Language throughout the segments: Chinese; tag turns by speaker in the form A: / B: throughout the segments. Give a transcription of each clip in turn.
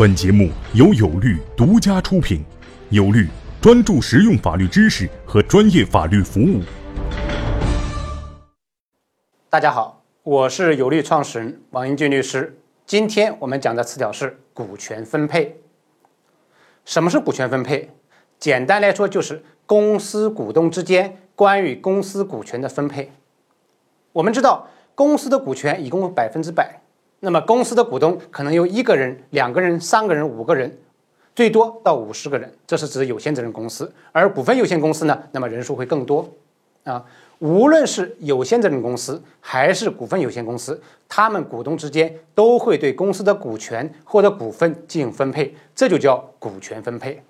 A: 本节目由有律独家出品，有律专注实用法律知识和专业法律服务。
B: 大家好，我是有律创始人王英俊律师。今天我们讲的词条是股权分配。什么是股权分配？简单来说，就是公司股东之间关于公司股权的分配。我们知道，公司的股权一共有百分之百。那么公司的股东可能有一个人、两个人、三个人、五个人，最多到五十个人，这是指有限责任公司。而股份有限公司呢，那么人数会更多。啊，无论是有限责任公司还是股份有限公司，他们股东之间都会对公司的股权或者股份进行分配，这就叫股权分配。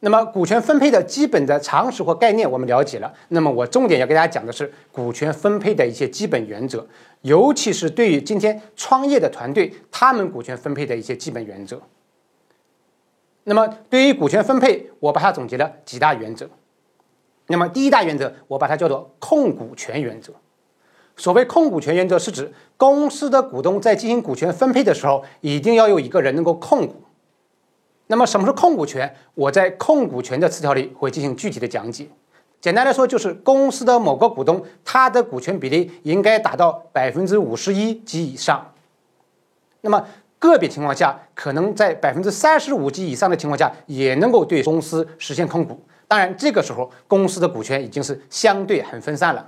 B: 那么股权分配的基本的常识或概念我们了解了，那么我重点要给大家讲的是股权分配的一些基本原则，尤其是对于今天创业的团队，他们股权分配的一些基本原则。那么对于股权分配，我把它总结了几大原则。那么第一大原则，我把它叫做控股权原则。所谓控股权原则，是指公司的股东在进行股权分配的时候，一定要有一个人能够控股。那么什么是控股权？我在控股权的词条里会进行具体的讲解。简单来说，就是公司的某个股东，他的股权比例应该达到百分之五十一及以上。那么个别情况下，可能在百分之三十五及以上的情况下，也能够对公司实现控股。当然，这个时候公司的股权已经是相对很分散了。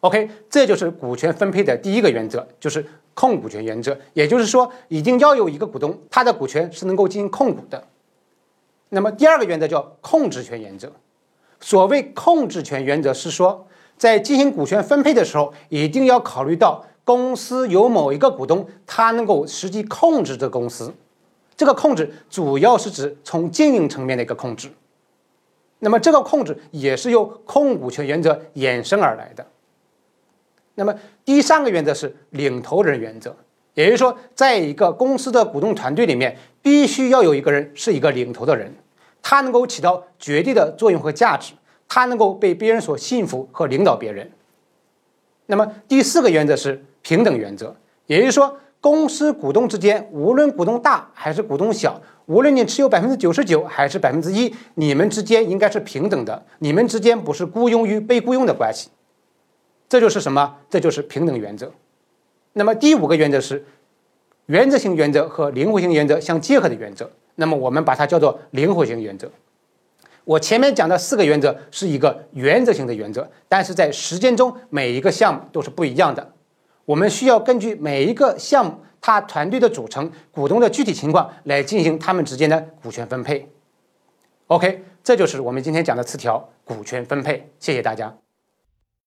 B: OK，这就是股权分配的第一个原则，就是控股权原则。也就是说，一定要有一个股东，他的股权是能够进行控股的。那么第二个原则叫控制权原则。所谓控制权原则是说，在进行股权分配的时候，一定要考虑到公司有某一个股东，他能够实际控制这公司。这个控制主要是指从经营层面的一个控制。那么这个控制也是由控股权原则衍生而来的。那么第三个原则是领头人原则，也就是说，在一个公司的股东团队里面，必须要有一个人是一个领头的人，他能够起到决定的作用和价值，他能够被别人所信服和领导别人。那么第四个原则是平等原则，也就是说，公司股东之间，无论股东大还是股东小，无论你持有百分之九十九还是百分之一，你们之间应该是平等的，你们之间不是雇佣与被雇佣的关系。这就是什么？这就是平等原则。那么第五个原则是原则性原则和灵活性原则相结合的原则。那么我们把它叫做灵活性原则。我前面讲的四个原则是一个原则性的原则，但是在实践中每一个项目都是不一样的。我们需要根据每一个项目它团队的组成、股东的具体情况来进行他们之间的股权分配。OK，这就是我们今天讲的词条股权分配。谢谢大家。